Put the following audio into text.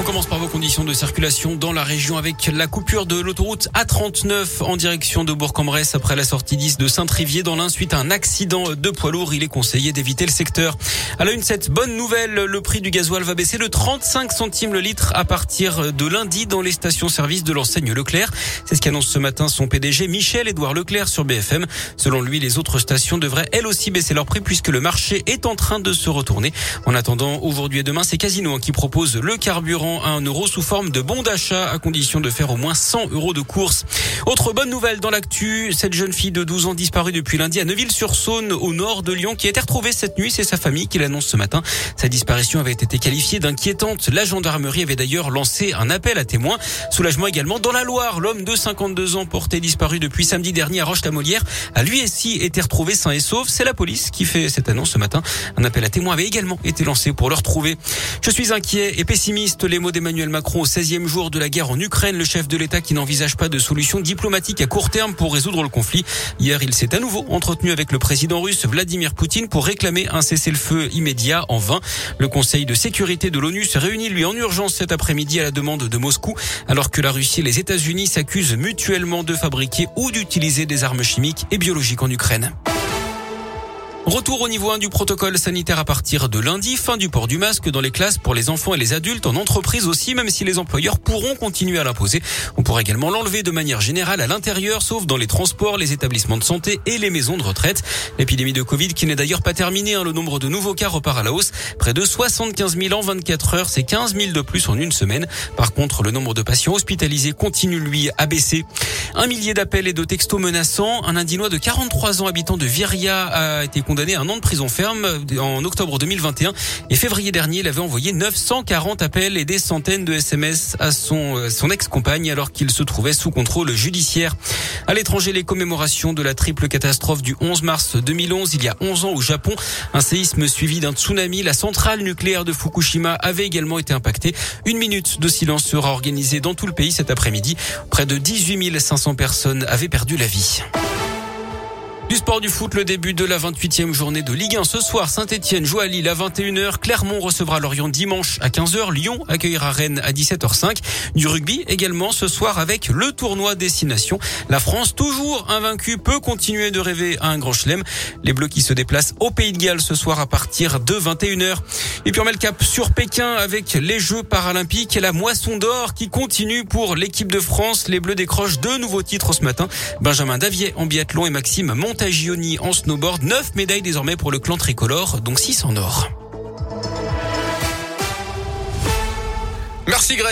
On commence par vos conditions de circulation dans la région avec la coupure de l'autoroute A39 en direction de Bourg-en-Bresse après la sortie 10 de Saint-Trivier dans l'un suite à un accident de poids lourd. Il est conseillé d'éviter le secteur. À la une, cette bonne nouvelle, le prix du gasoil va baisser de 35 centimes le litre à partir de lundi dans les stations-service de l'enseigne Leclerc. C'est ce qu'annonce ce matin son PDG Michel-Édouard Leclerc sur BFM. Selon lui, les autres stations devraient elles aussi baisser leur prix puisque le marché est en train de se retourner. En attendant, aujourd'hui et demain, c'est Casino qui propose le carburant à 1 euro sous forme de bon d'achat à condition de faire au moins 100 euros de course. Autre bonne nouvelle dans l'actu, cette jeune fille de 12 ans disparue depuis lundi à Neuville-sur-Saône au nord de Lyon qui a été retrouvée cette nuit. C'est sa famille qui l'annonce ce matin. Sa disparition avait été qualifiée d'inquiétante. La gendarmerie avait d'ailleurs lancé un appel à témoins. Soulagement également dans la Loire. L'homme de 52 ans porté disparu depuis samedi dernier à Roche-la-Molière a lui aussi été retrouvé sain et sauf. C'est la police qui fait cette annonce ce matin. Un appel à témoins avait également été lancé pour le retrouver. Je suis inquiet et pessimiste. Les mots d'Emmanuel Macron au 16e jour de la guerre en Ukraine, le chef de l'État qui n'envisage pas de solution diplomatique à court terme pour résoudre le conflit. Hier, il s'est à nouveau entretenu avec le président russe Vladimir Poutine pour réclamer un cessez-le-feu immédiat en vain. Le Conseil de sécurité de l'ONU se réunit lui en urgence cet après-midi à la demande de Moscou, alors que la Russie et les États-Unis s'accusent mutuellement de fabriquer ou d'utiliser des armes chimiques et biologiques en Ukraine. Retour au niveau 1 du protocole sanitaire à partir de lundi, fin du port du masque dans les classes pour les enfants et les adultes, en entreprise aussi, même si les employeurs pourront continuer à l'imposer. On pourra également l'enlever de manière générale à l'intérieur, sauf dans les transports, les établissements de santé et les maisons de retraite. L'épidémie de Covid qui n'est d'ailleurs pas terminée, hein, le nombre de nouveaux cas repart à la hausse. Près de 75 000 en 24 heures, c'est 15 000 de plus en une semaine. Par contre, le nombre de patients hospitalisés continue lui à baisser. Un millier d'appels et de textos menaçants. Un Indinois de 43 ans habitant de Viria a été condamné à un an de prison ferme en octobre 2021 et février dernier, il avait envoyé 940 appels et des centaines de SMS à son, euh, son ex-compagne alors qu'il se trouvait sous contrôle judiciaire. À l'étranger, les commémorations de la triple catastrophe du 11 mars 2011, il y a 11 ans au Japon, un séisme suivi d'un tsunami. La centrale nucléaire de Fukushima avait également été impactée. Une minute de silence sera organisée dans tout le pays cet après-midi. Près de 18 500 personnes avaient perdu la vie. Du sport du foot, le début de la 28e journée de Ligue 1 ce soir. Saint-Etienne joue à Lille à 21h. Clermont recevra Lorient dimanche à 15h. Lyon accueillera Rennes à 17h05. Du rugby également ce soir avec le tournoi Destination. La France, toujours invaincue, peut continuer de rêver à un grand chelem. Les Bleus qui se déplacent au Pays de Galles ce soir à partir de 21h. Et puis on met le cap sur Pékin avec les Jeux paralympiques et la moisson d'or qui continue pour l'équipe de France. Les Bleus décrochent deux nouveaux titres ce matin. Benjamin Davier en biathlon et Maxime Mont Gioni en snowboard. 9 médailles désormais pour le clan tricolore, donc 6 en or. Merci Greg.